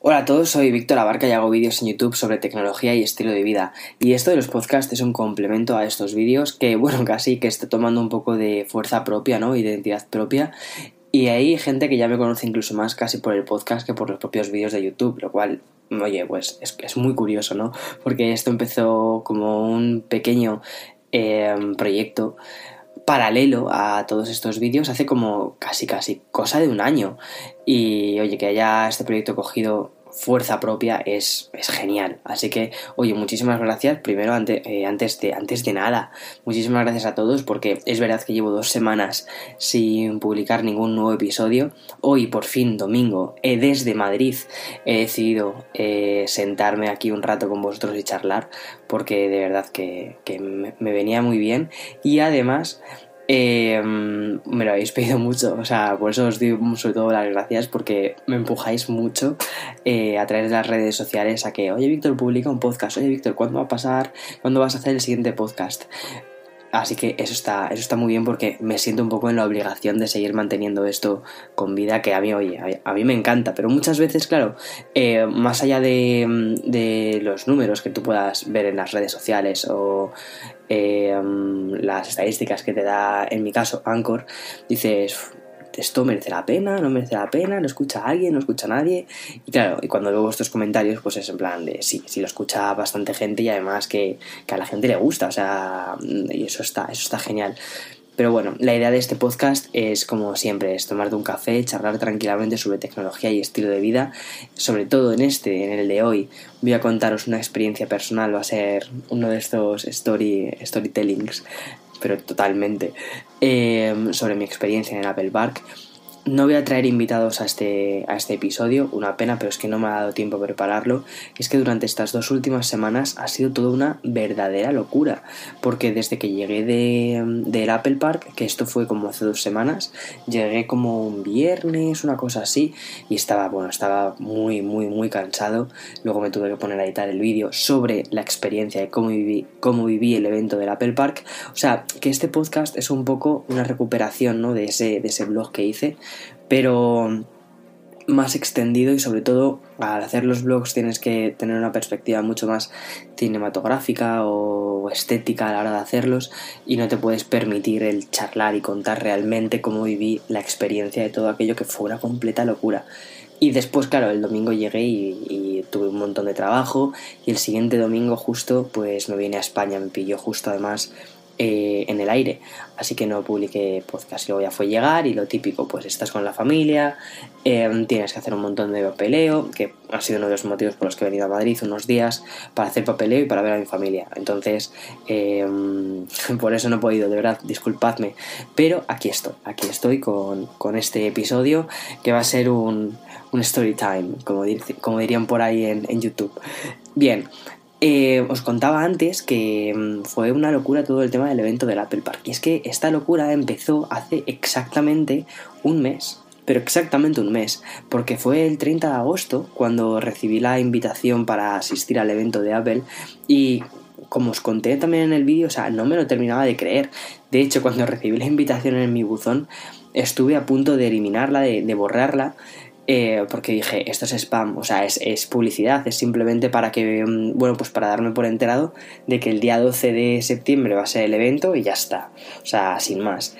Hola a todos, soy Víctor Abarca y hago vídeos en YouTube sobre tecnología y estilo de vida. Y esto de los podcasts es un complemento a estos vídeos que, bueno, casi que está tomando un poco de fuerza propia, ¿no? Identidad propia. Y hay gente que ya me conoce incluso más casi por el podcast que por los propios vídeos de YouTube, lo cual, oye, pues es, es muy curioso, ¿no? Porque esto empezó como un pequeño eh, proyecto paralelo a todos estos vídeos hace como casi casi cosa de un año. Y oye que haya este proyecto cogido fuerza propia es, es genial. Así que, oye, muchísimas gracias. Primero, eh, antes, de, antes de nada, muchísimas gracias a todos porque es verdad que llevo dos semanas sin publicar ningún nuevo episodio. Hoy, por fin, domingo, eh, desde Madrid, he decidido eh, sentarme aquí un rato con vosotros y charlar porque de verdad que, me venía muy bien. Y además eh, me lo habéis pedido mucho, o sea, por eso os doy sobre todo las gracias porque me empujáis mucho eh, a través de las redes sociales a que, oye Víctor, publica un podcast, oye Víctor, ¿cuándo va a pasar? ¿Cuándo vas a hacer el siguiente podcast? Así que eso está, eso está muy bien porque me siento un poco en la obligación de seguir manteniendo esto con vida, que a mí, oye, a mí me encanta, pero muchas veces, claro, eh, más allá de, de, los números que tú puedas ver en las redes sociales o eh, las estadísticas que te da, en mi caso, Anchor, dices, esto merece la pena, no merece la pena, no escucha alguien, no escucha nadie. Y claro, y cuando veo vuestros comentarios, pues es en plan de sí, sí lo escucha bastante gente y además que, que a la gente le gusta, o sea, y eso está, eso está genial. Pero bueno, la idea de este podcast es, como siempre, es tomarte un café, charlar tranquilamente sobre tecnología y estilo de vida. Sobre todo en este, en el de hoy, voy a contaros una experiencia personal, va a ser uno de estos story, storytellings pero totalmente, eh, sobre mi experiencia en el Apple Park. No voy a traer invitados a este, a este episodio, una pena, pero es que no me ha dado tiempo a prepararlo. Es que durante estas dos últimas semanas ha sido toda una verdadera locura, porque desde que llegué de, del Apple Park, que esto fue como hace dos semanas, llegué como un viernes, una cosa así, y estaba, bueno, estaba muy, muy, muy cansado. Luego me tuve que poner a editar el vídeo sobre la experiencia de cómo viví, cómo viví el evento del Apple Park. O sea, que este podcast es un poco una recuperación ¿no? de, ese, de ese blog que hice pero más extendido y sobre todo al hacer los blogs tienes que tener una perspectiva mucho más cinematográfica o estética a la hora de hacerlos y no te puedes permitir el charlar y contar realmente cómo viví la experiencia de todo aquello que fue una completa locura. Y después, claro, el domingo llegué y, tuve un montón de trabajo y el siguiente domingo justo pues me vine a España, me pilló justo además eh, en el aire. Así que no publiqué podcast. Luego ya fue llegar y lo típico, pues estás con la familia, em, tienes que hacer un montón de papeleo, que ha sido uno de los motivos por los que he venido a Madrid unos días para hacer papeleo y para ver a mi familia. Entonces, em, por eso no he podido, de verdad, disculpadme. Pero aquí estoy, aquí estoy con, con este episodio que va a ser un, un story time, como, como dirían por ahí en, en YouTube. Bien, eh, os contaba antes que mm, fue una locura todo el tema del evento del Apple Park. Y es que esta locura empezó hace exactamente un mes. Pero exactamente un mes. Porque fue el 30 de agosto cuando recibí la invitación para asistir al evento de Apple. Y como os conté también en el vídeo, o sea, no me lo terminaba de creer. De hecho, cuando recibí la invitación en mi buzón, estuve a punto de eliminarla, de borrarla eh, porque dije, esto es spam, o sea, es, publicidad, es simplemente para que, mm, bueno, pues para darme por enterado de que el día 12 de septiembre va a ser el evento y ya está, o sea, sin más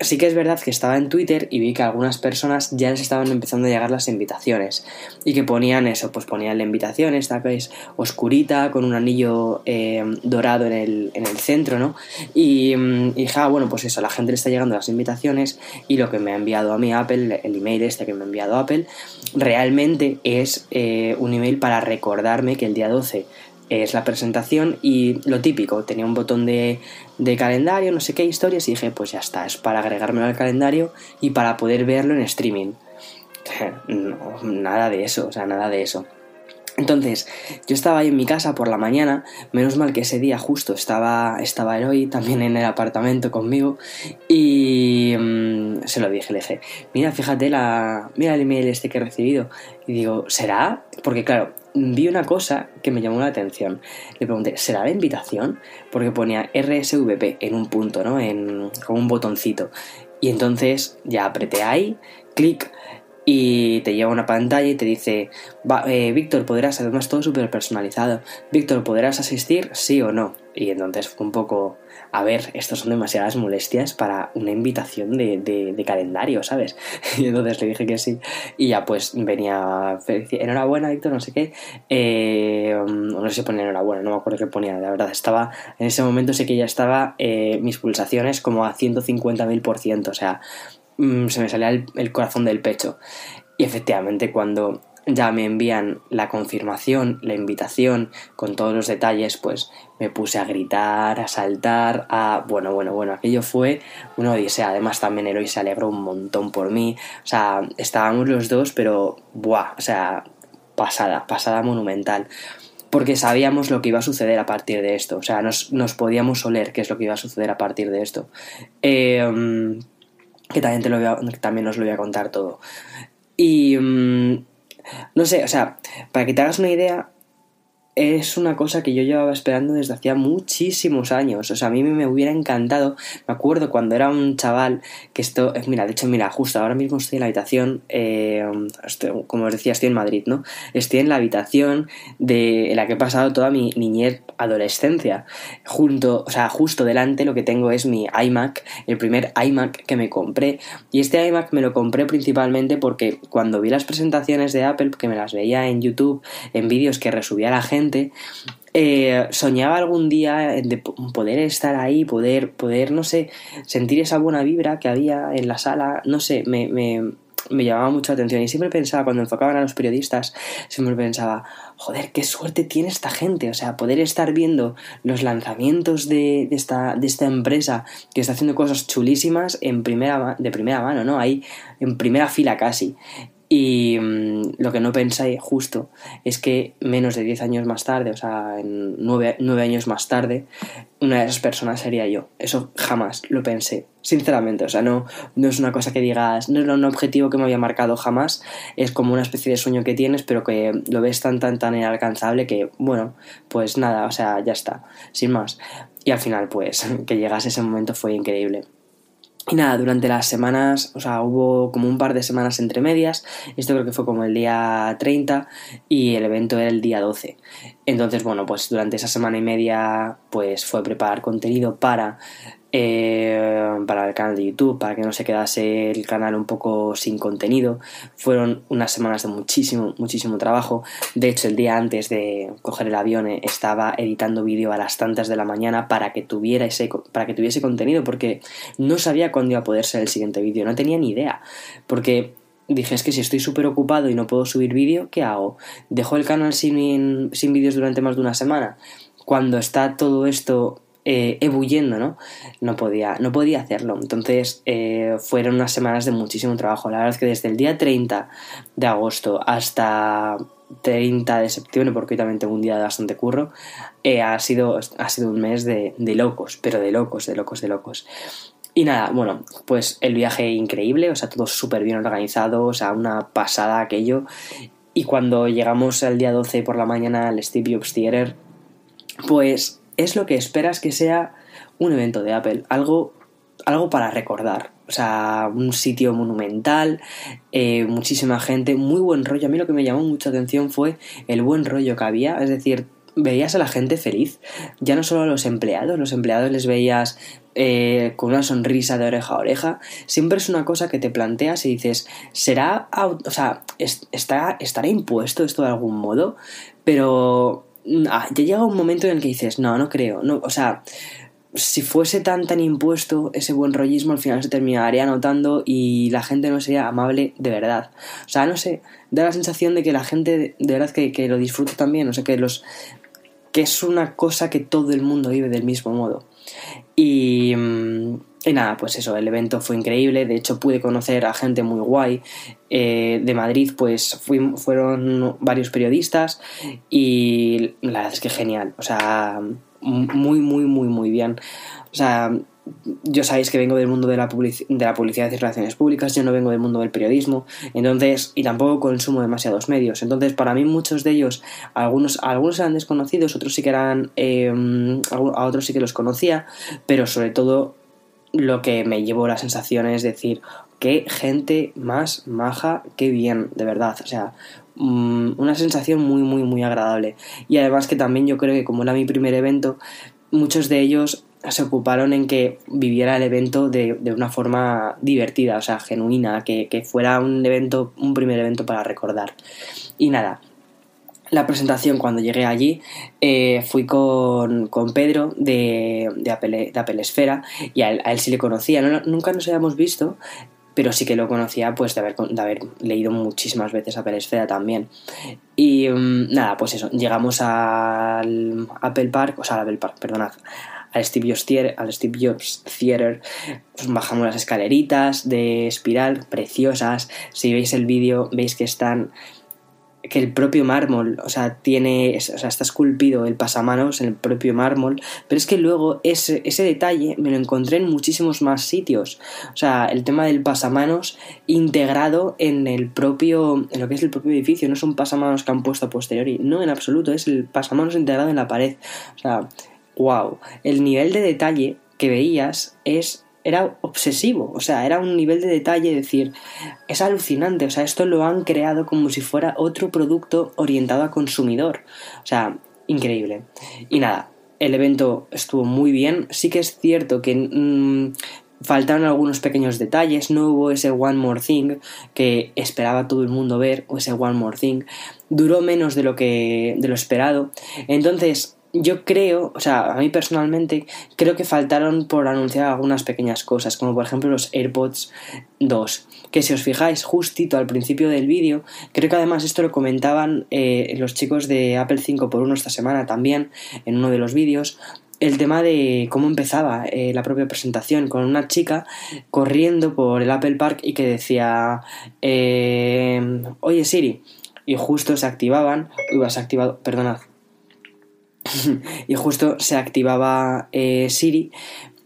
sí que es verdad que estaba en Twitter y vi que algunas personas ya les estaban empezando a llegar las invitaciones y que ponían eso, pues ponían la invitación, esta que es oscurita con un anillo eh, dorado en el, en el, centro, ¿no? Y, mm, y, ah, bueno, pues eso, la gente le está llegando las invitaciones y lo que me ha enviado a mí Apple, el email este que me ha enviado Apple, realmente es eh, un email para recordarme que el día 12 es la presentación y lo típico, tenía un botón de, de, calendario, no sé qué historias y dije, pues ya está, es para agregármelo al calendario y para poder verlo en streaming. Nada de eso, o sea, nada de eso. Entonces, yo estaba ahí en mi casa por la mañana, menos mal que ese día justo estaba, estaba Eloy también en el apartamento conmigo y mm, se lo dije, le dije, mira, fíjate la, mira el email este que he recibido. Y digo, ¿será? Porque claro, vi una cosa que me llamó la atención. Le pregunté, ¿será la invitación? Porque ponía RSVP en un punto, ¿no? En, con un botoncito. Y entonces ya apreté ahí, clic y te lleva una pantalla y te dice, eh, Víctor, podrás, además todo súper personalizado, Víctor, ¿podrás asistir? Sí o no. Y entonces fue un poco, a ver, estos son demasiadas molestias para una invitación de, calendario, ¿sabes? Y entonces le dije que sí. Y ya pues venía, enhorabuena, Víctor, no sé qué. Eh, no sé si ponía enhorabuena, no me acuerdo qué ponía, la verdad. Estaba, en ese momento sé que ya estaba eh, mis pulsaciones como a 150.000 por ciento, o sea, mm, se me salía el corazón del pecho. Y efectivamente, cuando ya me envían la confirmación, la invitación con todos los detalles, pues me puse a gritar, a saltar, a... Bueno, bueno, bueno, aquello fue una odisea. Además también Eloy se alegró un montón por mí. O sea, estábamos los dos, pero... Buah, o sea, pasada, pasada monumental. Porque sabíamos lo que iba a suceder a partir de esto. O sea, nos, podíamos oler qué es lo que iba a suceder a partir de esto. Em, que también, te lo también os lo voy a contar todo. Y... Mm, no sé, o sea, para que te hagas una idea, es una cosa que yo llevaba esperando desde hacía muchísimos años. O sea, a mí me hubiera encantado. Me acuerdo cuando era un chaval que esto. Eh, mira, de hecho, mira, justo ahora mismo estoy en la habitación. Eh, como os decía, estoy en Madrid, ¿no? Estoy en la habitación de en la que he pasado toda mi niñez, adolescencia. Junto, o sea, justo delante lo que tengo es mi iMac, el primer iMac que me compré. Y este iMac me lo compré principalmente porque cuando vi las presentaciones de Apple, que me las veía en YouTube, en vídeos que resubía la gente, eh, soñaba algún día de poder estar ahí, poder, poder, no sé, sentir esa buena vibra que había en la sala, no sé, me, me, llamaba mucho la atención y siempre pensaba, cuando enfocaban a los periodistas, siempre pensaba, joder, qué suerte tiene esta gente, o sea, poder estar viendo los lanzamientos de, esta, de esta empresa que está haciendo cosas chulísimas en primera, de primera mano, ¿no? Ahí en primera fila casi. Y mm, lo que no pensé justo es que menos de 10 años más tarde, o sea, en 9, años más tarde, una de esas personas sería yo. Eso jamás lo pensé, sinceramente. O sea, no, no es una cosa que digas, no es un objetivo que me había marcado jamás. Es como una especie de sueño que tienes, pero que lo ves tan, tan, tan inalcanzable que, bueno, pues nada, o sea, ya está, sin más. Y al final, pues, que llegase ese momento fue increíble. Y nada, durante las semanas, o sea, hubo como un par de semanas entre medias. Esto creo que fue como el día 30 y el evento era el día 12. Entonces, bueno, pues durante esa semana y media, pues fue preparar contenido para eh, para el canal de YouTube, para que no se quedase el canal un poco sin contenido. Fueron unas semanas de muchísimo, muchísimo trabajo. De hecho, el día antes de coger el avión eh, estaba editando vídeo a las tantas de la mañana para que tuviera ese, para que tuviese contenido, porque no sabía cuándo iba a poder ser el siguiente vídeo, no tenía ni idea. Porque dije, es que si estoy súper ocupado y no puedo subir vídeo, ¿qué hago? ¿Dejo el canal sin, sin vídeos durante más de una semana? Cuando está todo esto eh, ebulliendo, ¿no? No podía, no podía hacerlo. Entonces eh, fueron unas semanas de muchísimo trabajo. La verdad es que desde el día 30 de agosto hasta 30 de septiembre, porque hoy también tengo un día de bastante curro, eh, ha, sido, ha sido un mes de, de locos, pero de locos, de locos, de locos. Y nada, bueno, pues el viaje increíble, o sea, todo súper bien organizado, o sea, una pasada aquello. Y cuando llegamos al día 12 por la mañana al Steve Jobs Theater, pues es lo que esperas que sea un evento de Apple, algo, algo para recordar. O sea, un sitio monumental, eh, muchísima gente, muy buen rollo. A mí lo que me llamó mucha atención fue el buen rollo que había, es decir, veías a la gente feliz, ya no solo a los empleados, los empleados les veías eh, con una sonrisa de oreja a oreja, siempre es una cosa que te planteas y dices, ¿será, o sea, está, estará impuesto esto de algún modo? Pero ya llega un momento en el que dices, no, no creo, no, o sea, si fuese tan tan impuesto ese buen rollismo al final se terminaría notando y la gente no sería amable de verdad. O sea, no sé, da la sensación de que la gente de verdad que, que lo disfruta también, o sea, que los que es una cosa que todo el mundo vive del mismo modo. Y, mm, y nada, pues eso, el evento fue increíble, de hecho pude conocer a gente muy guay. Eh, de Madrid pues fueron varios periodistas y la verdad es que genial, o sea, muy, muy, muy, muy bien. O sea, yo sabéis que vengo del mundo de la, de la publicidad y relaciones públicas, yo no vengo del mundo del periodismo, entonces, y tampoco consumo demasiados medios. Entonces, para mí muchos de ellos, algunos, algunos eran desconocidos, otros sí que eran, eh, a otros sí que los conocía, pero sobre todo lo que me llevo la sensación es decir, qué gente más maja, qué bien, de verdad. O sea, mm, una sensación muy, muy, muy agradable. Y además que también yo creo que como era mi primer evento, muchos de ellos se ocuparon en que viviera el evento de, de una forma divertida, o sea, genuina, que, que, fuera un evento, un primer evento para recordar. Y nada, la presentación cuando llegué allí eh, fui con, con, Pedro de, de, Apple, de Apple Esfera y a él, sí le conocía, no, nunca nos habíamos visto, pero sí que lo conocía pues de haber, de haber leído muchísimas veces Apple Esfera también. Y um, nada, pues eso, llegamos al Apple Park, o sea, al Apple Park, perdonad, al Steve Jobs Theater, al Steve Jobs pues bajamos las escaleritas de espiral preciosas. Si veis el vídeo, veis que están que el propio mármol, o sea, tiene, o sea, está esculpido el pasamanos en el propio mármol, pero es que luego ese, ese detalle me lo encontré en muchísimos más sitios. O sea, el tema del pasamanos integrado en el propio, en lo que es el propio edificio, no son pasamanos que han puesto a posteriori, no, en absoluto, es el pasamanos integrado en la pared. O sea, wow, el nivel de detalle que veías es era obsesivo, o sea, era un nivel de detalle, decir, es alucinante, o sea, esto lo han creado como si fuera otro producto orientado a consumidor, o sea, increíble. Y nada, el evento estuvo muy bien, sí que es cierto que mmm, faltaron algunos pequeños detalles, no hubo ese One More Thing que esperaba todo el mundo ver, o ese One More Thing, duró menos de lo que de lo esperado, entonces yo creo, o sea, a mí personalmente, creo que faltaron por anunciar algunas pequeñas cosas, como por ejemplo los AirPods 2, que si os fijáis justito al principio del vídeo, creo que además esto lo comentaban eh, los chicos de Apple 5x1 esta semana también, en uno de los vídeos, el tema de cómo empezaba eh, la propia presentación con una chica corriendo por el Apple Park y que decía, eh, oye Siri, y justo se activaban, uy, se activado, perdonad, y justo se activaba eh, Siri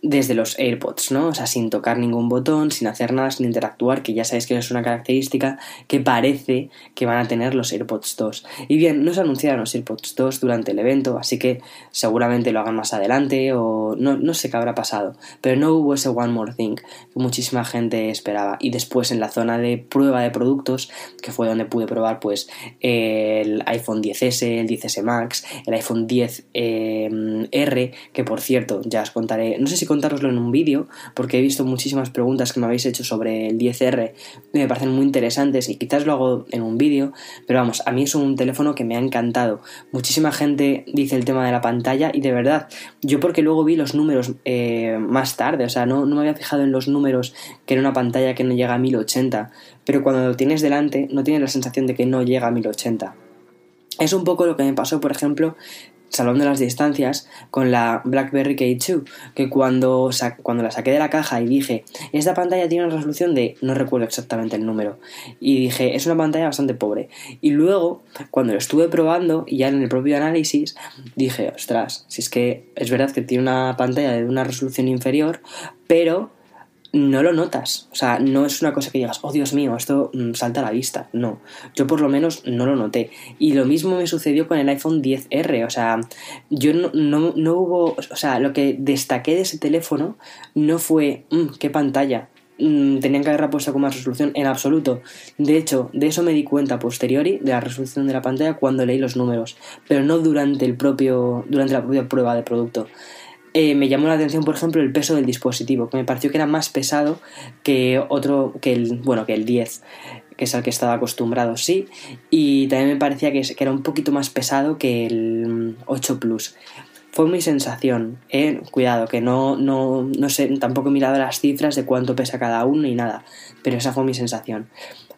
desde los AirPods, ¿no? O sea, sin tocar ningún botón, sin hacer nada, sin interactuar, que ya sabéis que es una característica que parece que van a tener los AirPods 2. Y bien, no se anunciaron los AirPods 2 durante el evento, así que seguramente lo hagan más adelante o no, no sé qué habrá pasado, pero no hubo ese One More Thing que muchísima gente esperaba. Y después en la zona de prueba de productos, que fue donde pude probar pues el iPhone 10S, el 10S Max, el iPhone 10R, eh, que por cierto, ya os contaré, no sé si contároslo en un vídeo, porque he visto muchísimas preguntas que me habéis hecho sobre el 10R y me parecen muy interesantes y quizás lo hago en un vídeo, pero vamos, a mí es un teléfono que me ha encantado. Muchísima gente dice el tema de la pantalla y de verdad, yo porque luego vi los números eh, más tarde, o sea, no, no me había fijado en los números que era una pantalla que no llega a 1080, pero cuando lo tienes delante no tienes la sensación de que no llega a 1080. Es un poco lo que me pasó, por ejemplo, Salón de las Distancias con la BlackBerry K2, que cuando, cuando la saqué de la caja y dije, esta pantalla tiene una resolución de, no recuerdo exactamente el número, y dije, es una pantalla bastante pobre. Y luego, cuando lo estuve probando, y ya en el propio análisis, dije, ostras, si es que es verdad que tiene una pantalla de una resolución inferior, pero no lo notas. O sea, no es una cosa que digas, oh Dios mío, esto mm, salta a la vista. No, yo por lo menos no lo noté. Y lo mismo me sucedió con el iPhone 10R. O sea, yo no, no, hubo, o sea, lo que destaqué de ese teléfono no fue, mmm, qué pantalla. Mm, tenían que haberla puesto con más resolución en absoluto. De hecho, de eso me di cuenta posteriori de la resolución de la pantalla cuando leí los números, pero no durante el propio, durante la propia prueba de producto. Eh, me llamó la atención, por ejemplo, el peso del dispositivo, que me pareció que era más pesado que otro, que el, bueno, que el 10, que es al que estaba acostumbrado, sí, y también me parecía que, era un poquito más pesado que el 8 Plus. Fue mi sensación, eh, cuidado, que no, no, no sé, tampoco he mirado las cifras de cuánto pesa cada uno ni nada, pero esa fue mi sensación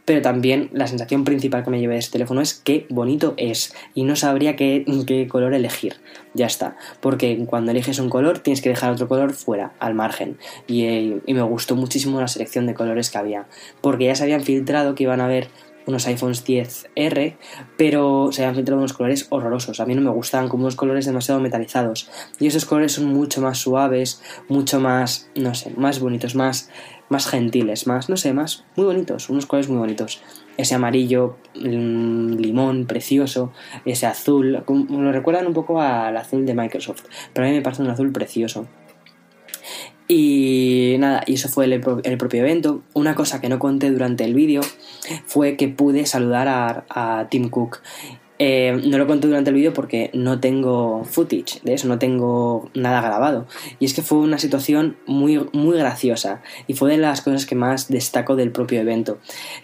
pero también la sensación principal que me llevé de este teléfono es qué bonito es y no sabría qué, qué, color elegir. Ya está, porque cuando eliges un color tienes que dejar otro color fuera, al margen. Y, eh, y me gustó muchísimo la selección de colores que había, porque ya se habían filtrado que iban a haber unos iPhones 10R, pero se habían filtrado unos colores horrorosos. A mí no me gustaban como unos colores demasiado metalizados. Y esos colores son mucho más suaves, mucho más, no sé, más bonitos, más más gentiles, más, no sé, más, muy bonitos, unos colores muy bonitos. Ese amarillo, limón, precioso, ese azul, lo recuerdan un poco al azul de Microsoft, pero a mí me parece un azul precioso. Y nada, y eso fue el, propio evento. Una cosa que no conté durante el vídeo fue que pude saludar a Tim Cook. Eh, no lo conté durante el vídeo porque no tengo footage de eso, no tengo nada grabado. Y es que fue una situación muy, muy graciosa y fue de las cosas que más destaco del propio evento.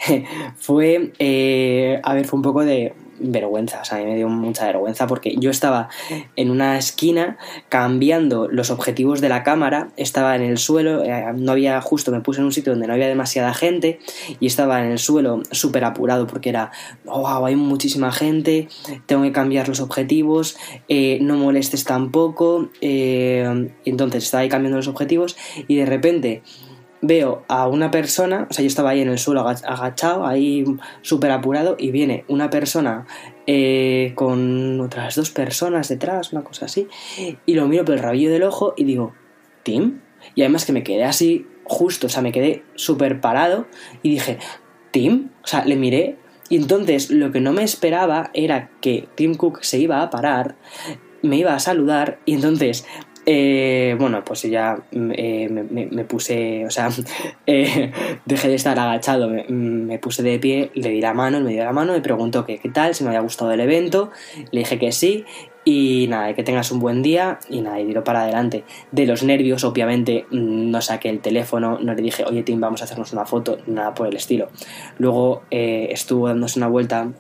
fue, eh, a ver, fue un poco de vergüenza, o sea, a mí me dio mucha vergüenza porque yo estaba en una esquina cambiando los objetivos de la cámara, estaba en el suelo, eh, no había justo, me puse en un sitio donde no había demasiada gente y estaba en el suelo súper apurado porque era, wow, hay muchísima gente, tengo que cambiar los objetivos, eh, no molestes tampoco, eh, entonces estaba ahí cambiando los objetivos y de repente veo a una persona, o sea, yo estaba ahí en el suelo agachado, ahí súper apurado, y viene una persona eh, con otras dos personas detrás, una cosa así, y lo miro por el rabillo del ojo y digo, ¿Tim? Y además que me quedé así justo, o sea, me quedé súper parado y dije, ¿Tim? O sea, le miré y entonces lo que no me esperaba era que Tim Cook se iba a parar, me iba a saludar y entonces eh, bueno, pues ya eh, me, puse, o sea, eh, dejé de estar agachado, me, puse de pie, le di la mano, me dio la mano, me preguntó qué tal, si me había gustado el evento, le dije que sí, y nada, que tengas un buen día y nada, y tiro para adelante. De los nervios, obviamente, no saqué el teléfono, no le dije, oye Tim, vamos a hacernos una foto, nada por el estilo. Luego estuvo dándose una vuelta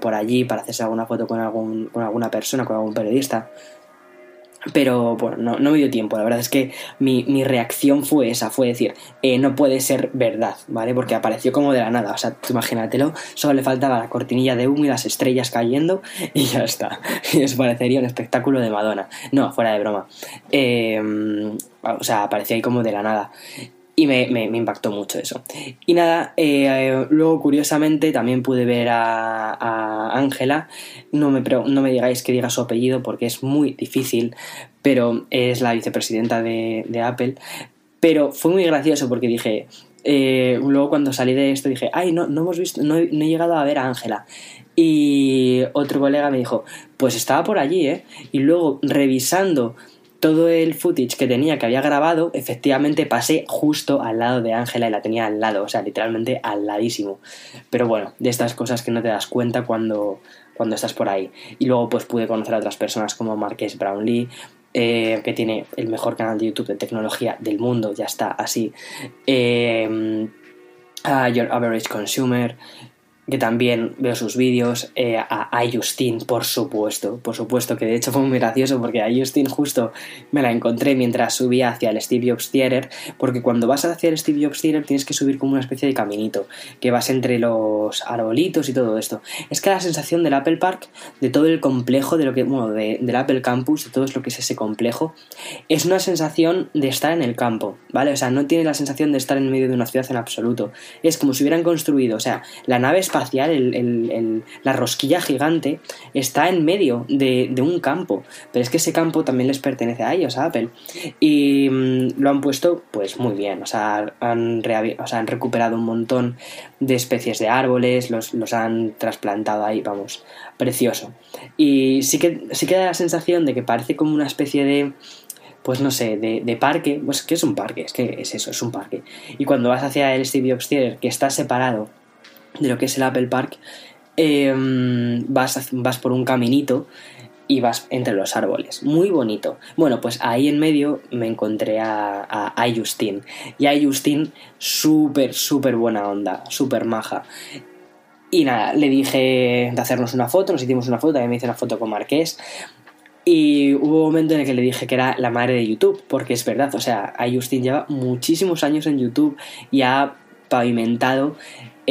por allí para hacerse alguna foto con, algún, con alguna persona, con algún periodista. Pero bueno, no, no, me dio tiempo. La verdad es que mi, mi reacción fue esa, fue decir, eh, no puede ser verdad, ¿vale? Porque apareció como de la nada. O sea, imagínatelo, solo le faltaba la cortinilla de humo y las estrellas cayendo y ya está. Y eso parecería un espectáculo de Madonna. No, fuera de broma. Eh, o sea, apareció ahí como de la nada y me, me, impactó mucho eso. Y nada, eh, luego curiosamente también pude ver a Ángela, no, me, no me digáis que diga su apellido porque es muy difícil, pero es la vicepresidenta de, de Apple, pero fue muy gracioso porque dije, eh, luego cuando salí de esto dije, ay, no, no hemos visto, no no he llegado a ver a Ángela. Y otro colega me dijo, pues estaba por allí, ¿eh? Y luego revisando todo el footage que tenía que había grabado, efectivamente pasé justo al lado de Ángela y la tenía al lado, o sea, literalmente al ladísimo. Pero bueno, de estas cosas que no te das cuenta cuando, cuando estás por ahí. Y luego pues pude conocer a otras personas como Marques Brownlee, eh, que tiene el mejor canal de YouTube de tecnología del mundo, ya está así. Eh, a Your Average Consumer, que también veo sus vídeos, eh, a, Justin, por supuesto, por supuesto, que de hecho fue muy gracioso porque a Justin justo me la encontré mientras subía hacia el Steve Jobs Theater, porque cuando vas hacia el Steve Jobs Theater tienes que subir como una especie de caminito, que vas entre los arbolitos y todo esto. Es que la sensación del Apple Park, de todo el complejo, de lo que, bueno, del Apple Campus, de todo lo que es ese complejo, es una sensación de estar en el campo, ¿vale? O sea, no tiene la sensación de estar en medio de una ciudad en absoluto. Es como si hubieran construido, o sea, la nave espacial la rosquilla gigante, está en medio de, un campo. Pero es que ese campo también les pertenece a ellos, a Apple. Y mm, lo han puesto pues muy bien. O sea, han, han recuperado un montón de especies de árboles, los, han trasplantado ahí, vamos, precioso. Y sí que, sí que da la sensación de que parece como una especie de pues no sé, de, parque, pues que es un parque, es que es eso, es un parque. Y cuando vas hacia el Steve Jobs que está separado de lo que es el Apple Park, em, vas, vas por un caminito y vas entre los árboles. Muy bonito. Bueno, pues ahí en medio me encontré a, a, Justin. Y a Justin, súper, súper buena onda, súper maja. Y nada, le dije de hacernos una foto, nos hicimos una foto, también me hice una foto con Marqués. Y hubo un momento en el que le dije que era la madre de YouTube, porque es verdad, o sea, a Justin lleva muchísimos años en YouTube y ha pavimentado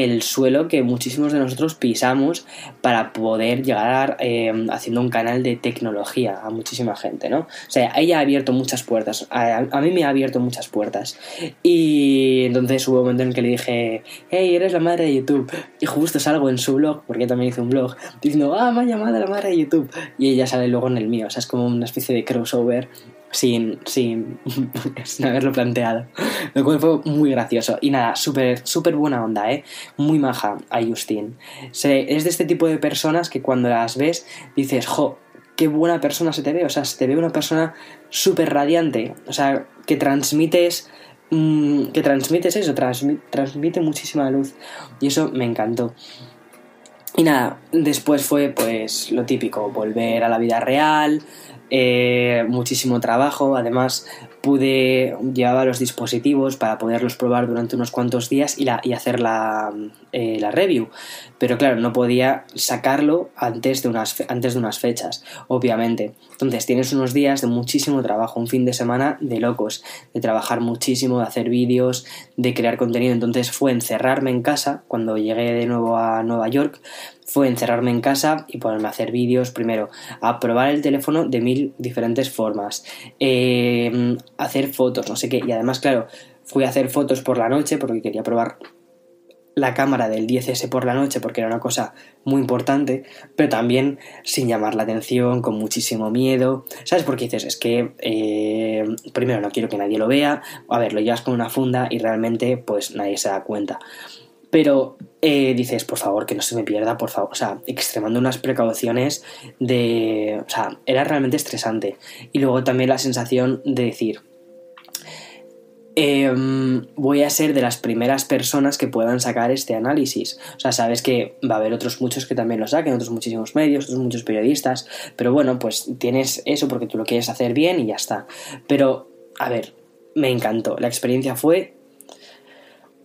el suelo que muchísimos de nosotros pisamos para poder llegar eh, haciendo un canal de tecnología a muchísima gente, ¿no? O sea, ella ha abierto muchas puertas, a, mí me ha abierto muchas puertas. Y entonces hubo un momento en que le dije, hey, eres la madre de YouTube. Y justo salgo en su blog, porque también hice un blog, diciendo, ah, me ha llamado la madre de YouTube. Y ella sale luego en el mío, o sea, es como una especie de crossover sin, sin, sin haberlo planteado. Lo cual fue muy gracioso. Y nada, súper súper buena onda, ¿eh? Muy maja a Justin. Se, es de este tipo de personas que cuando las ves dices, jo, qué buena persona se te ve. O sea, se te ve una persona súper radiante. O sea, que transmites mm, que transmites eso, transmite muchísima luz y eso me encantó. Y nada, después fue pues lo típico, volver a la vida real, eh, muchísimo trabajo, además pude llevar los dispositivos para poderlos probar durante unos cuantos días y, la, y hacer la, eh, la, review. Pero claro, no podía sacarlo antes de, unas, antes de unas fechas, obviamente. Entonces tienes unos días de muchísimo trabajo, un fin de semana de locos, de trabajar muchísimo, de hacer vídeos, de crear contenido. Entonces fue encerrarme en casa cuando llegué de nuevo a Nueva York fue encerrarme en casa y ponerme a hacer vídeos, primero, a probar el teléfono de mil diferentes formas, eh, hacer fotos, no sé qué, y además, claro, fui a hacer fotos por la noche porque quería probar la cámara del 10S por la noche porque era una cosa muy importante, pero también sin llamar la atención, con muchísimo miedo. ¿Sabes por qué dices? Es que eh, primero no quiero que nadie lo vea, a ver, lo llevas con una funda y realmente pues nadie se da cuenta. Pero eh, dices, por favor, que no se me pierda, por favor. O sea, extremando unas precauciones de... O sea, era realmente estresante. Y luego también la sensación de decir, em, voy a ser de las primeras personas que puedan sacar este análisis. O sea, sabes que va a haber otros muchos que también lo saquen, otros muchísimos medios, otros muchos periodistas, pero bueno, pues tienes eso porque tú lo quieres hacer bien y ya está. Pero, a ver, me encantó. La experiencia fue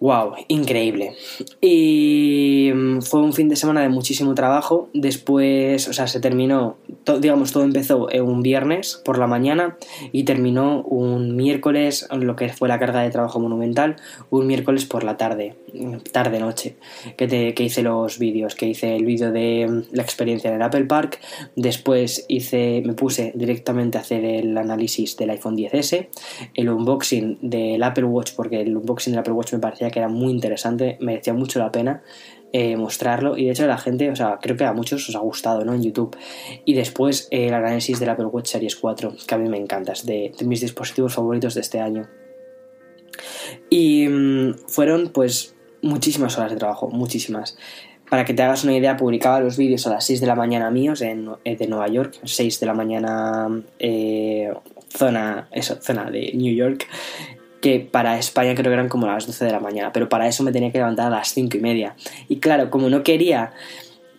Wow, increíble. Y mm, fue un fin de semana de muchísimo trabajo. Después, o sea, se terminó, digamos, todo empezó un viernes por la mañana y terminó un miércoles, lo que fue la carga de trabajo monumental, un miércoles por la tarde, tarde-noche, que, que hice los vídeos, que hice el vídeo de mm, la experiencia en el Apple Park. Después hice, me puse directamente a hacer el análisis del iPhone 10S, el unboxing del Apple Watch, porque el unboxing del Apple Watch me parecía que era muy interesante, merecía mucho la pena eh, mostrarlo y de hecho la gente, o sea, creo que a muchos os ha gustado, ¿no? En YouTube. Y después eh, el análisis del Apple Watch Series 4, que a mí me encanta, es de, mis dispositivos favoritos de este año. Y mm, fueron pues muchísimas horas de trabajo, muchísimas. Para que te hagas una idea, publicaba los vídeos a las 6 de la mañana míos en, eh, de Nueva York, 6 de la mañana zona, eso, zona de New York, que para España creo que eran como las 12 de la mañana, pero para eso me tenía que levantar a las 5 y media. Y claro, como no quería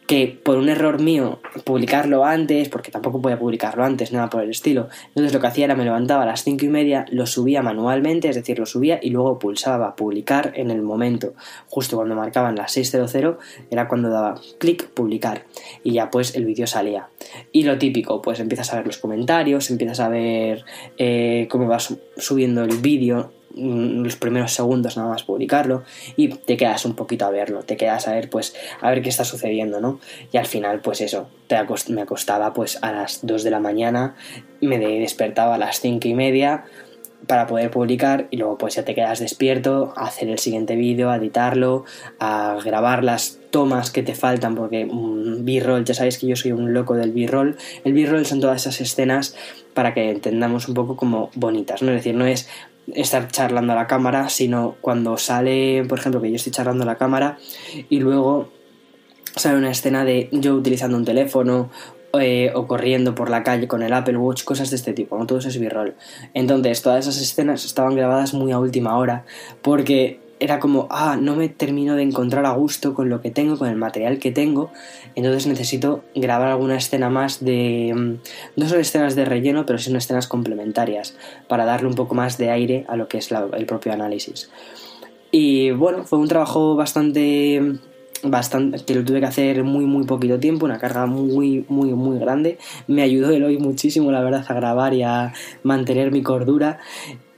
que por un error mío publicarlo antes, porque tampoco podía publicarlo antes, nada por el estilo. Entonces lo que hacía era me levantaba a las cinco y media, lo subía manualmente, es decir, lo subía y luego pulsaba publicar en el momento. Justo cuando marcaban las 6.00 era cuando daba clic publicar y ya pues el vídeo salía. Y lo típico, pues empiezas a ver los comentarios, empiezas a ver eh, cómo vas subiendo el vídeo, los primeros segundos nada más publicarlo y te quedas un poquito a verlo, te quedas a ver pues a ver qué está sucediendo, ¿no? Y al final pues eso, te me acostaba pues a las 2 de la mañana, me despertaba a las 5 y media para poder publicar y luego pues ya te quedas despierto a hacer el siguiente vídeo, a editarlo, a grabar las tomas que te faltan porque un B-roll, ya sabéis que yo soy un loco del B-roll, el B-roll son todas esas escenas para que entendamos un poco como bonitas, ¿no? Es decir, no es estar charlando a la cámara, sino cuando sale, por ejemplo, que yo estoy charlando a la cámara y luego sale una escena de yo utilizando un teléfono eh, o corriendo por la calle con el Apple Watch, cosas de este tipo, ¿no? Todo eso es b-roll. Entonces, todas esas escenas estaban grabadas muy a última hora porque era como, ah, no me termino de encontrar a gusto con lo que tengo, con el material que tengo, entonces necesito grabar alguna escena más de... Mm, no son escenas de relleno, pero son escenas complementarias, para darle un poco más de aire a lo que es el propio análisis. Y bueno, fue un trabajo bastante bastante que lo tuve que hacer muy muy poquito tiempo una carga muy muy muy grande. Me ayudó el hoy muchísimo la verdad a grabar y a mantener mi cordura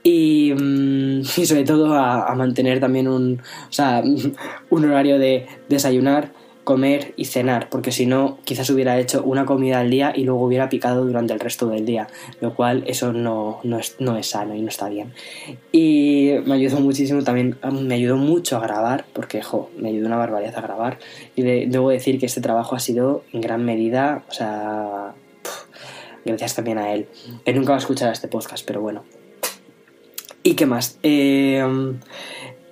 Mm, y, sobre todo a, mantener también un, horario de desayunar, comer y cenar, porque si no, quizás hubiera hecho una comida al día y luego hubiera picado durante el resto del día, lo cual eso no, no, es, no es sano y no está bien. Y me ayudó muchísimo también, me ayudó mucho a grabar, porque, jo, me ayudó una barbaridad a grabar. Y debo decir que este trabajo ha sido en gran medida, o sea, gracias también a él. Él nunca va a escuchar este podcast, pero bueno, ¿Y qué más? Em,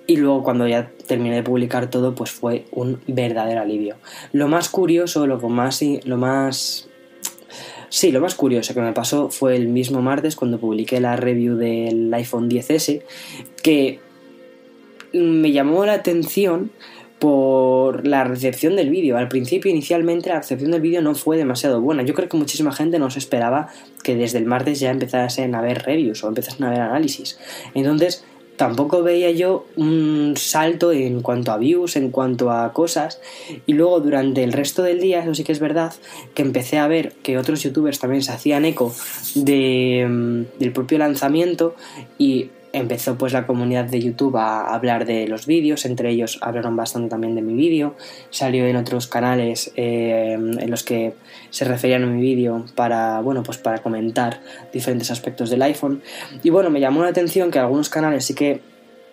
y luego cuando ya terminé de publicar todo, pues fue un verdadero alivio. Lo más curioso, lo más, lo más Sí, lo más curioso que me pasó fue el mismo martes cuando publiqué la review del iPhone 10S, que me llamó la atención por la recepción del vídeo. Al principio, inicialmente, la recepción del vídeo no fue demasiado buena. Yo creo que muchísima gente no se esperaba que desde el martes ya empezasen a ver reviews o empezasen a ver análisis. Entonces, tampoco veía yo un salto en cuanto a views, en cuanto a cosas. Y luego durante el resto del día, eso sí que es verdad, que empecé a ver que otros youtubers también se hacían eco de, mm, del propio lanzamiento y empezó pues la comunidad de YouTube a hablar de los vídeos, entre ellos hablaron bastante también de mi vídeo, salió en otros canales eh, en los que se referían a mi vídeo para, bueno, pues para comentar diferentes aspectos del iPhone. Y bueno, me llamó la atención que algunos canales sí que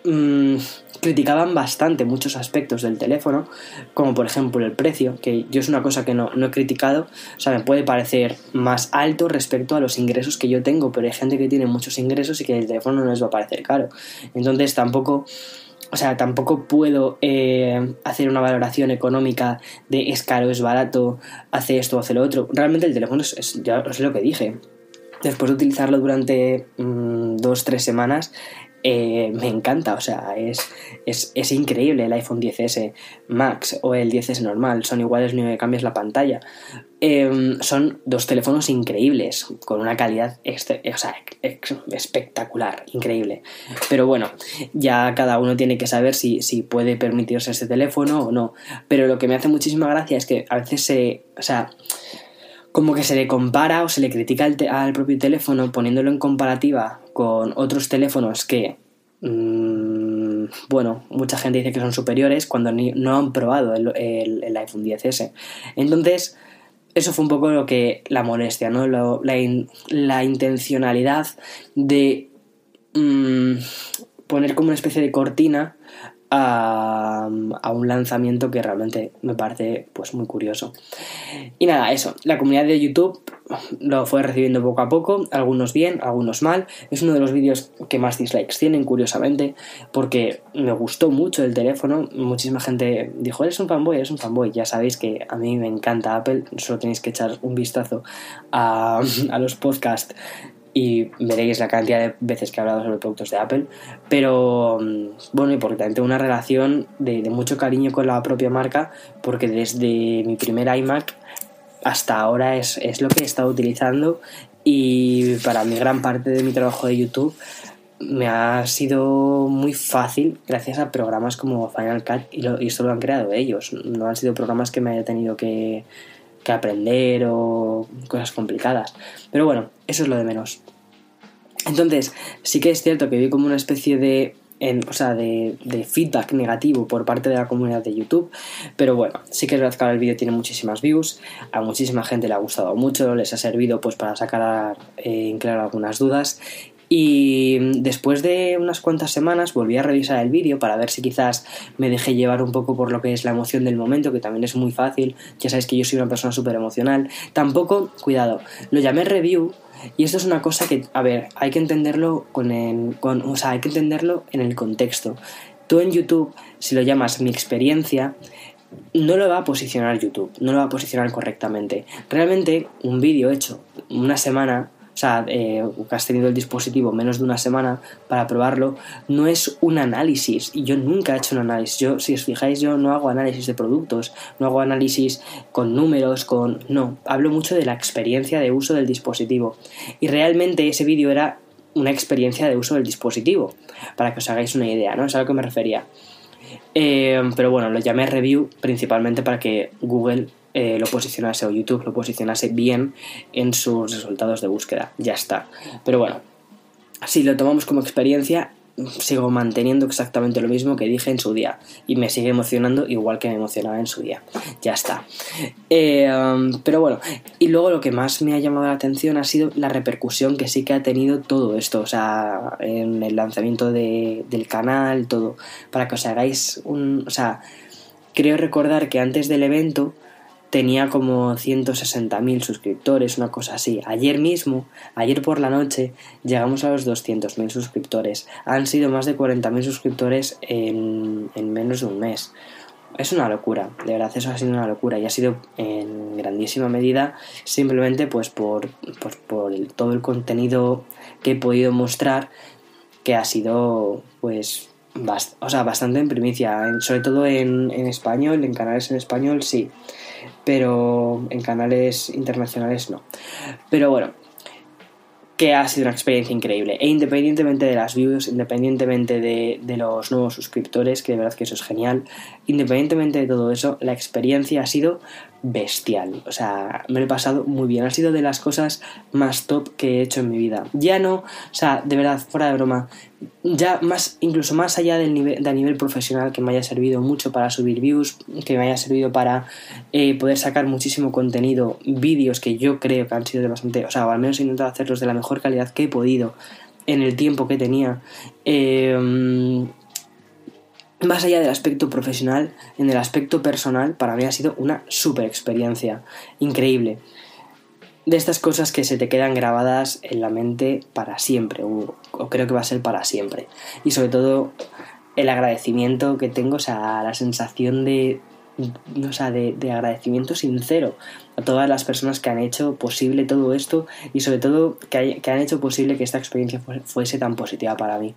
mmm, criticaban bastante muchos aspectos del teléfono, como por ejemplo el precio, que yo es una cosa que no, no, he criticado, o sea, me puede parecer más alto respecto a los ingresos que yo tengo, pero hay gente que tiene muchos ingresos y que el teléfono no les va a parecer caro. Entonces tampoco... O sea, tampoco puedo eh, hacer una valoración económica de es caro, es barato, hace esto, hace lo otro. Realmente el teléfono es, ya es lo que dije. Después de utilizarlo durante mmm, dos, tres semanas, eh, me encanta, o sea, es, es, increíble el iPhone 10S Max o el 10S normal, son iguales ni que cambias la pantalla. Em, son dos teléfonos increíbles, con una calidad o sea, espectacular, increíble. Pero bueno, ya cada uno tiene que saber si, si puede permitirse este teléfono o no. Pero lo que me hace muchísima gracia es que a veces se... O sea, como que se le compara o se le critica al, propio teléfono poniéndolo en comparativa con otros teléfonos que, mmm, bueno, mucha gente dice que son superiores cuando no han probado el, iPhone 10S. Entonces, eso fue un poco lo que la molestia, ¿no? La, la, intencionalidad de mmm, poner como una especie de cortina a, a, un lanzamiento que realmente me parece pues muy curioso. Y nada, eso, la comunidad de YouTube lo fue recibiendo poco a poco, algunos bien, algunos mal. Es uno de los vídeos que más dislikes tienen, curiosamente, porque me gustó mucho el teléfono. Muchísima gente dijo, eres un fanboy, eres un fanboy. Ya sabéis que a mí me encanta Apple, solo tenéis que echar un vistazo a, a los podcasts y veréis la cantidad de veces que he hablado sobre productos de Apple. Pero mm, bueno, y porque también tengo una relación de, mucho cariño con la propia marca, porque desde mi primer iMac hasta ahora es, es lo que he estado utilizando y para mi gran parte de mi trabajo de YouTube me ha sido muy fácil gracias a programas como Final Cut y, lo, y esto lo han creado ellos. No han sido programas que me haya tenido que, que aprender o cosas complicadas. Pero bueno, eso es lo de menos. Entonces, sí que es cierto que vi como una especie de en, o sea, de, de, feedback negativo por parte de la comunidad de YouTube. Pero bueno, sí que es verdad que ahora el vídeo tiene muchísimas views, a muchísima gente le ha gustado mucho, les ha servido pues para sacar en claro algunas dudas. Y después de unas cuantas semanas volví a revisar el vídeo para ver si quizás me dejé llevar un poco por lo que es la emoción del momento, que también es muy fácil. Ya sabéis que yo soy una persona súper emocional. Tampoco, cuidado, lo llamé review y esto es una cosa que, a ver, hay que entenderlo con el, con, o sea, hay que entenderlo en el contexto. Tú en YouTube, si lo llamas mi experiencia, no lo va a posicionar YouTube, no lo va a posicionar correctamente. Realmente, un vídeo hecho una semana o sea, eh, que has tenido el dispositivo menos de una semana para probarlo, no es un análisis. Y yo nunca he hecho un análisis. Yo, si os fijáis, yo no hago análisis de productos, no hago análisis con números, con... No, hablo mucho de la experiencia de uso del dispositivo. Y realmente ese vídeo era una experiencia de uso del dispositivo, para que os hagáis una idea, ¿no? Es a lo que me refería. Eh, pero bueno, lo llamé review principalmente para que Google eh, lo posicionase o YouTube lo posicionase bien en sus resultados de búsqueda. Ya está. Pero bueno, si lo tomamos como experiencia, sigo manteniendo exactamente lo mismo que dije en su día y me sigue emocionando igual que me emocionaba en su día. Ya está. Eh, um, pero bueno, y luego lo que más me ha llamado la atención ha sido la repercusión que sí que ha tenido todo esto, o sea, en el lanzamiento de, del canal, todo, para que os hagáis un... O sea, creo recordar que antes del evento tenía como 160.000 suscriptores, una cosa así. Ayer mismo, ayer por la noche, llegamos a los 200.000 suscriptores. Han sido más de 40.000 suscriptores en, en, menos de un mes. es una locura, de verdad, eso ha sido una locura y ha sido en grandísima medida simplemente pues por, pues, por todo el contenido que he podido mostrar que ha sido pues o sea, bastante en primicia, sobre todo en, en español, en canales en español sí, pero en canales internacionales no. Pero bueno, que ha sido una experiencia increíble. E independientemente de las views, independientemente de, los nuevos suscriptores, que de verdad que eso es genial, independientemente de todo eso, la experiencia ha sido bestial. O sea, me lo he pasado muy bien. Ha sido de las cosas más top que he hecho en mi vida. Ya no, o sea, de verdad, fuera de broma, ya más, incluso más allá del nivel, de a nivel profesional, que me haya servido mucho para subir views, que me haya servido para eh, poder sacar muchísimo contenido, vídeos que yo creo que han sido de bastante, o sea, o al menos he intentado hacerlos de la mejor calidad que he podido en el tiempo que tenía. Eh, más allá del aspecto profesional, en el aspecto personal, para mí ha sido una super experiencia. Increíble. De estas cosas que se te quedan grabadas en la mente para siempre, o, creo que va a ser para siempre. Y sobre todo el agradecimiento que tengo, o sea, la sensación de, o sea, de, agradecimiento sincero a todas las personas que han hecho posible todo esto y sobre todo que, que han hecho posible que esta experiencia fuese tan positiva para mí.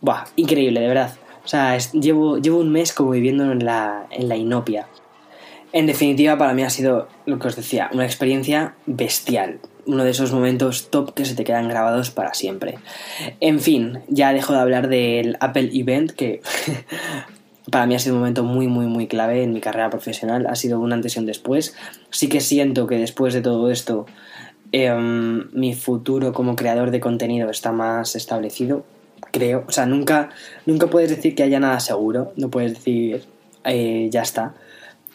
Buah, increíble, de verdad. O sea, llevo, llevo un mes como viviendo en la, en la inopia. En definitiva, para mí ha sido, lo que os decía, una experiencia bestial. Uno de esos momentos top que se te quedan grabados para siempre. En fin, ya dejo de hablar del Apple Event, que para mí ha sido un momento muy, muy, muy clave en mi carrera profesional. Ha sido un antes y un después. Sí que siento que después de todo esto, em, mi futuro como creador de contenido está más establecido creo. O sea, nunca, nunca puedes decir que haya nada seguro, no puedes decir eh, ya está.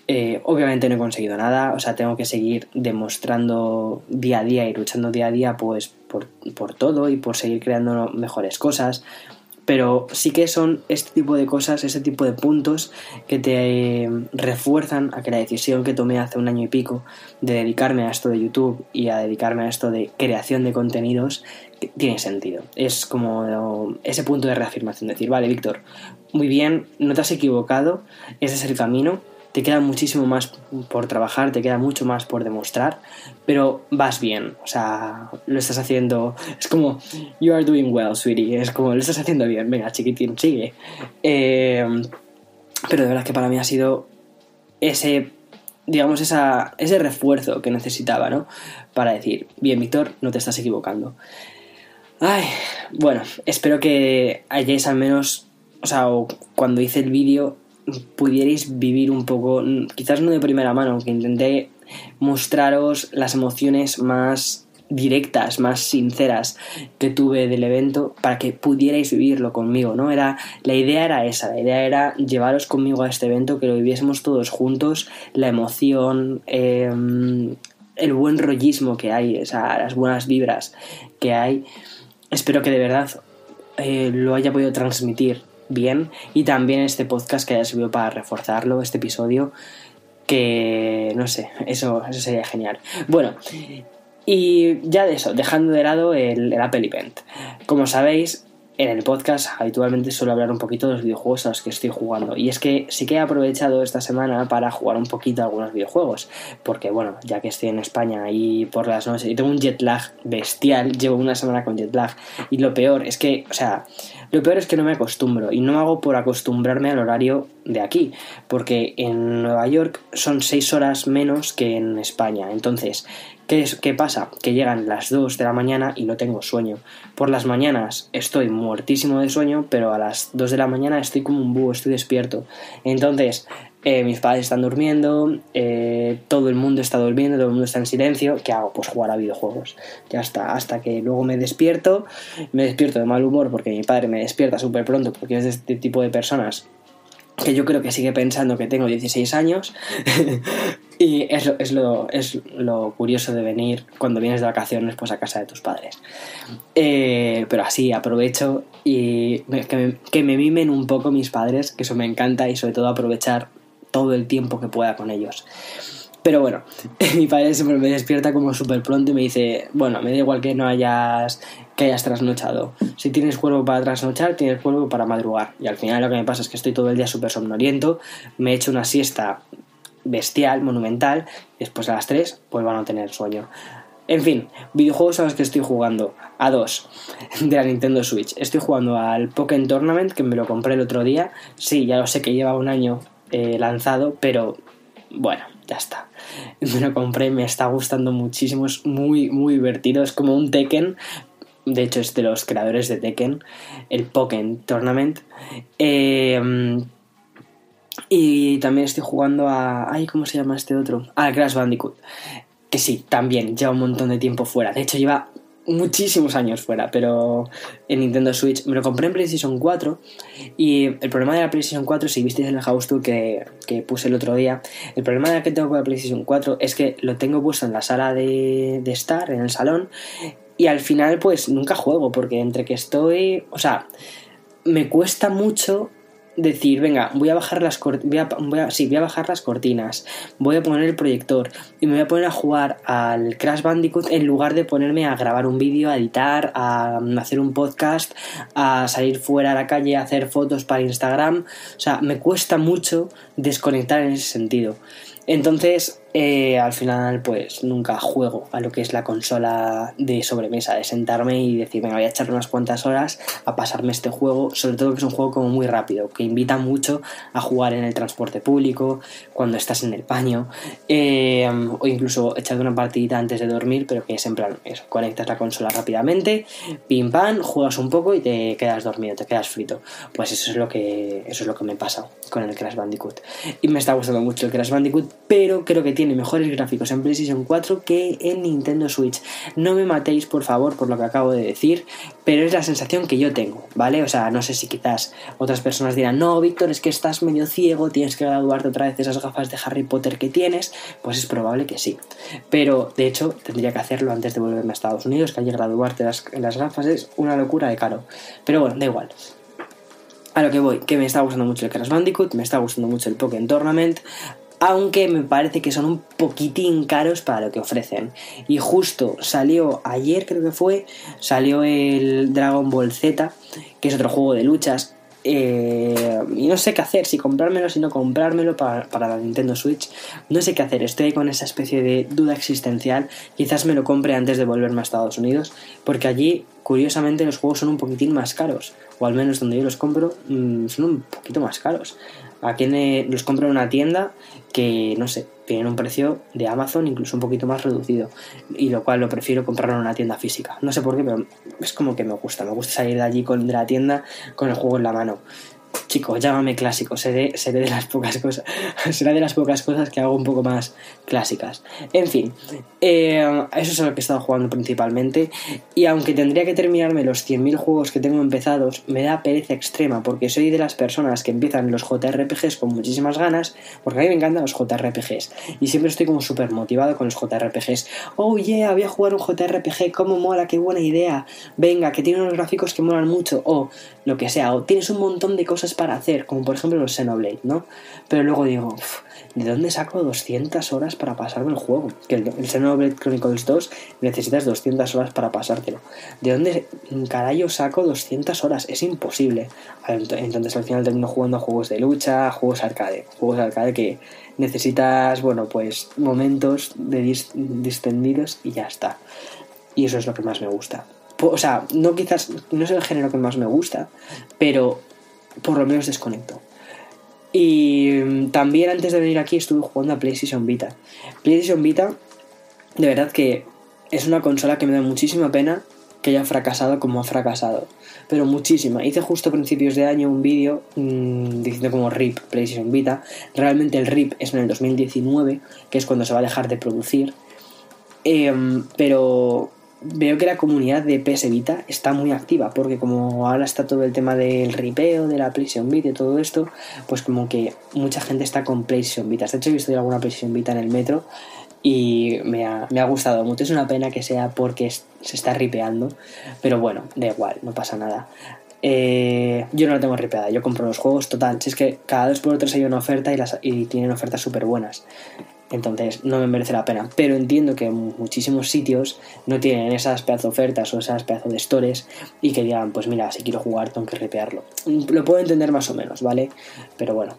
Eh, obviamente no he conseguido nada, o sea, tengo que seguir demostrando día a día y luchando día a día pues por, por todo y por seguir creando mejores cosas pero sí que son este tipo de cosas, este tipo de puntos que te eh, refuerzan a que la decisión que tomé hace un año y pico de dedicarme a esto de YouTube y a dedicarme a esto de creación de contenidos tiene sentido. Es como ese punto de reafirmación, decir, vale, Víctor, muy bien, no te has equivocado, ese es el camino, te queda muchísimo más por trabajar, te queda mucho más por demostrar, pero vas bien, o sea, lo estás haciendo, es como, you are doing well, sweetie, es como, lo estás haciendo bien, venga, chiquitín, sigue. Eh, pero de verdad que para mí ha sido ese, digamos, ese refuerzo que necesitaba, ¿no? Para decir, bien, Víctor, no te estás equivocando. Ay, bueno, espero que hayáis al menos, o sea, cuando hice el vídeo pudierais vivir un poco, quizás no de primera mano, que intenté mostraros las emociones más directas, más sinceras que tuve del evento para que pudierais vivirlo conmigo, ¿no? Era, la idea era esa, la idea era llevaros conmigo a este evento, que lo viviésemos todos juntos, la emoción, em, el buen rollismo que hay, o sea, las buenas vibras que hay. Espero que de verdad eh, lo haya podido transmitir bien y también este podcast que haya servido para reforzarlo, este episodio, que no sé, eso, eso sería genial. Bueno, y ya de eso, dejando de lado el, el Apple Event. Como sabéis, en el podcast habitualmente suelo hablar un poquito de los videojuegos a los que estoy jugando. Y es que sí que he aprovechado esta semana para jugar un poquito algunos videojuegos. Porque bueno, ya que estoy en España y por las noches y tengo un jet lag bestial, llevo una semana con jet lag. Y lo peor es que, o sea, lo peor es que no me acostumbro. Y no hago por acostumbrarme al horario de aquí. Porque en Nueva York son 6 horas menos que en España. Entonces, ¿Qué, es, ¿Qué pasa? Que llegan las 2 de la mañana y no tengo sueño. Por las mañanas estoy muertísimo de sueño, pero a las 2 de la mañana estoy como un búho, estoy despierto. Entonces, eh, mis padres están durmiendo, eh, todo el mundo está durmiendo, todo el mundo está en silencio. ¿Qué hago? Pues jugar a videojuegos. Ya está, hasta que luego me despierto, me despierto de mal humor porque mi padre me despierta súper pronto porque es de este tipo de personas que yo creo que sigue pensando que tengo 16 años y es lo, es, lo, es lo curioso de venir cuando vienes de vacaciones pues a casa de tus padres. Eh, pero así aprovecho y que me, que me mimen un poco mis padres, que eso me encanta y sobre todo aprovechar todo el tiempo que pueda con ellos. Pero bueno, mi padre siempre me despierta como súper pronto y me dice, bueno, me da igual que no hayas que hayas trasnochado. Si tienes cuerpo para trasnochar, tienes cuerpo para madrugar. Y al final lo que me pasa es que estoy todo el día súper somnoliento, me he hecho una siesta bestial, monumental, y después a las 3 vuelvo a no tener sueño. En fin, videojuegos a los que estoy jugando. A dos de la Nintendo Switch. Estoy jugando al Pokémon Tournament, que me lo compré el otro día. Sí, ya lo sé que lleva un año eh, lanzado, pero bueno, ya está. Me lo compré, me está gustando muchísimo, es muy, muy divertido. Es como un Tekken, de hecho es de los creadores de Tekken, el Pokémon Tournament. Eh, y también estoy jugando a... Ay, ¿cómo se llama este otro? Ah, Crash Bandicoot. Que sí, también lleva un montón de tiempo fuera. De hecho, lleva muchísimos años fuera, pero en Nintendo Switch. Me lo compré en PlayStation 4 y el problema de la PlayStation 4, si visteis el house tour que, que puse el otro día, el problema que tengo con la PlayStation 4 es que lo tengo puesto en la sala de, de estar, en el salón, y al final pues nunca juego porque entre que estoy, o sea, me cuesta mucho decir, venga, voy a bajar las voy a, voy a bajar las cortinas, voy a poner el proyector y me voy a poner a jugar al Crash Bandicoot en lugar de ponerme a grabar un vídeo, a editar, a hacer un podcast, a salir fuera a la calle, a hacer fotos para Instagram. O sea, me cuesta mucho desconectar en ese sentido. Entonces, eh, al final, pues nunca juego a lo que es la consola de sobremesa, de sentarme y decir, venga, voy a echar unas cuantas horas a pasarme este juego, sobre todo que es un juego como muy rápido, que invita mucho a jugar en el transporte público, cuando estás en el baño, eh, o incluso echar una partidita antes de dormir, pero que es en plan, eso, conectas la consola rápidamente, pim pam, juegas un poco y te quedas dormido, te quedas frito. Pues eso es lo que, eso es lo que me pasa con el Crash Bandicoot. Y me está gustando mucho el Crash Bandicoot, pero creo que tiene mejores gráficos en PlayStation 4 que en Nintendo Switch. No me matéis, por favor, por lo que acabo de decir, pero es la sensación que yo tengo, ¿vale? O sea, no sé si quizás otras personas dirán, no, Víctor, es que estás medio ciego, tienes que graduarte otra vez esas gafas de Harry Potter que tienes. Pues es probable que sí. Pero, de hecho, tendría que hacerlo antes de volverme a Estados Unidos, que allí graduarte las, las gafas es una locura de caro. Pero bueno, da igual. A lo que voy, que me está gustando mucho el Crash Bandicoot, me está gustando mucho el Pokémon Tournament, aunque me parece que son un poquitín caros para lo que ofrecen. Y justo salió ayer, creo que fue, salió el Dragon Ball Z, que es otro juego de luchas. Eh, y no sé qué hacer, si comprármelo, si no comprármelo para, la Nintendo Switch. No sé qué hacer, estoy con esa especie de duda existencial. Quizás me lo compre antes de volverme a Estados Unidos, porque allí, curiosamente, los juegos son un poquitín más caros. O al menos donde yo los compro, mmm, son un poquito más caros. Aquí los compro en una tienda que, no sé, tienen un precio de Amazon incluso un poquito más reducido. Y lo cual lo prefiero comprarlo en una tienda física. No sé por qué, pero es como que me gusta. Me gusta salir de allí con, de la tienda con el juego en la mano. Chicos, llámame clásico, seré de las pocas cosas, será de las pocas cosas que hago un poco más clásicas. En fin, eh, eso es lo que he estado jugando principalmente. Y aunque tendría que terminarme los 100.000 juegos que tengo empezados, me da pereza extrema porque soy de las personas que empiezan los JRPGs con muchísimas ganas, porque a mí me encantan los JRPGs. Y siempre estoy como súper motivado con los JRPGs. Oh yeah, voy a jugar un JRPG, cómo mola, qué buena idea. Venga, que tiene unos gráficos que molan mucho. O lo que sea, o tienes un montón de cosas para hacer, como por ejemplo los Xenoblade, ¿no? Pero luego digo, ¿de dónde saco 200 horas para pasarme el juego? Que el, Xenoblade Chronicles 2 necesitas 200 horas para pasártelo. ¿De dónde carajo saco 200 horas? Es imposible. Entonces al final termino jugando a juegos de lucha, juegos arcade, juegos arcade que necesitas, bueno, pues momentos de distendidos y ya está. Y eso es lo que más me gusta. O sea, no quizás, no es el género que más me gusta, pero por lo menos desconecto. Y mm, también antes de venir aquí estuve jugando a PlayStation Vita. PlayStation Vita, de verdad que es una consola que me da muchísima pena que haya fracasado como ha fracasado. Pero muchísima. Hice justo a principios de año un vídeo mmm, diciendo como RIP PlayStation Vita. Realmente el RIP es en el 2019, que es cuando se va a dejar de producir. Eh, pero veo que la comunidad de PS Vita está muy activa, porque como ahora está todo el tema del ripeo, de la PlayStation Vita y todo esto, pues como que mucha gente está con PlayStation Vita. De hecho, he visto alguna PlayStation Vita en el metro y me ha, me ha gustado mucho. Es una pena que sea porque se está ripeando, pero bueno, da igual, no pasa nada. Eh, yo no la tengo ripeada, yo compro los juegos total. Si es que cada dos por tres hay una oferta y, y tienen ofertas súper buenas. Entonces no me merece la pena. Pero entiendo que muchísimos sitios no tienen esas pedazo ofertas o esas pedazo de stores y que digan, pues mira, si quiero jugar tengo que repearlo. Lo puedo entender más o menos, ¿vale? Pero bueno.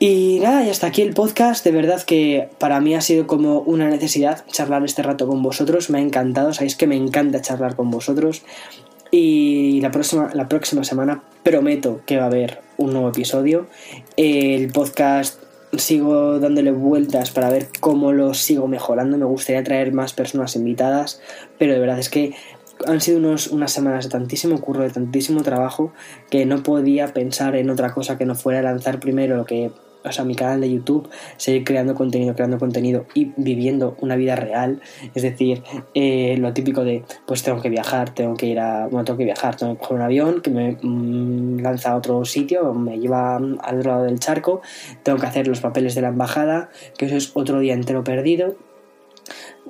Y nada, y hasta aquí el podcast. De verdad que para mí ha sido como una necesidad charlar este rato con vosotros. Me ha encantado, sabéis que me encanta charlar con vosotros. Y la próxima, la próxima semana prometo que va a haber un nuevo episodio. El podcast sigo dándole vueltas para ver cómo lo sigo mejorando. Me gustaría traer más personas invitadas, pero de verdad es que han sido unos, unas semanas de tantísimo curro, de tantísimo trabajo, que no podía pensar en otra cosa que no fuera lanzar primero lo que o sea, mi canal de YouTube, seguir creando contenido, creando contenido y viviendo una vida real. Es decir, eh, lo típico de, pues tengo que viajar, tengo que ir a, bueno, tengo que viajar, tengo que coger un avión que me mm, lanza a otro sitio, me lleva al otro lado del charco, tengo que hacer los papeles de la embajada, que eso es otro día entero perdido.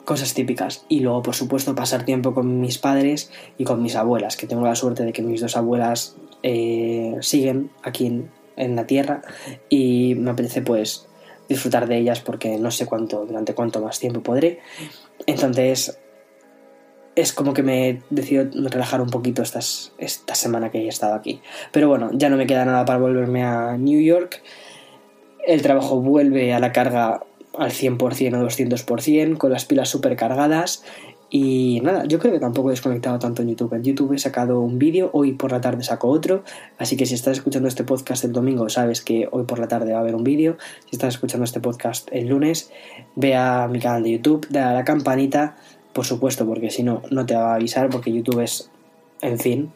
Cosas típicas. Y luego, por supuesto, pasar tiempo con mis padres y con mis abuelas, que tengo la suerte de que mis dos abuelas eh, siguen aquí en, en la tierra y me apetece pues disfrutar de ellas porque no sé cuánto, durante cuánto más tiempo podré. Entonces es como que me he decidido relajar un poquito esta semana que he estado aquí. Pero bueno, ya no me queda nada para volverme a New York. El trabajo vuelve a la carga al 100% o 200% con las pilas súper cargadas y nada, yo creo que tampoco he desconectado tanto en YouTube. En YouTube he sacado un vídeo, hoy por la tarde saco otro. Así que si estás escuchando este podcast el domingo, sabes que hoy por la tarde va a haber un vídeo. Si estás escuchando este podcast el lunes, ve a mi canal de YouTube, dale a la campanita, por supuesto, porque si no, no te va a avisar, porque YouTube es, en fin,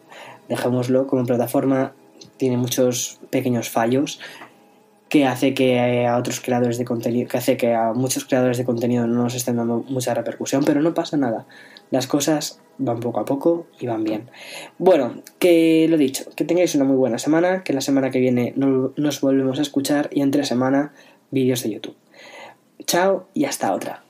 dejémoslo como plataforma, tiene muchos pequeños fallos que hace que a otros creadores de contenido, que hace que a muchos creadores de contenido no nos estén dando mucha repercusión, pero no pasa nada. Las cosas van poco a poco y van bien. Bueno, que lo dicho, que tengáis una muy buena semana, que la semana que viene nos volvemos a escuchar y entre semana vídeos de YouTube. Chao y hasta otra.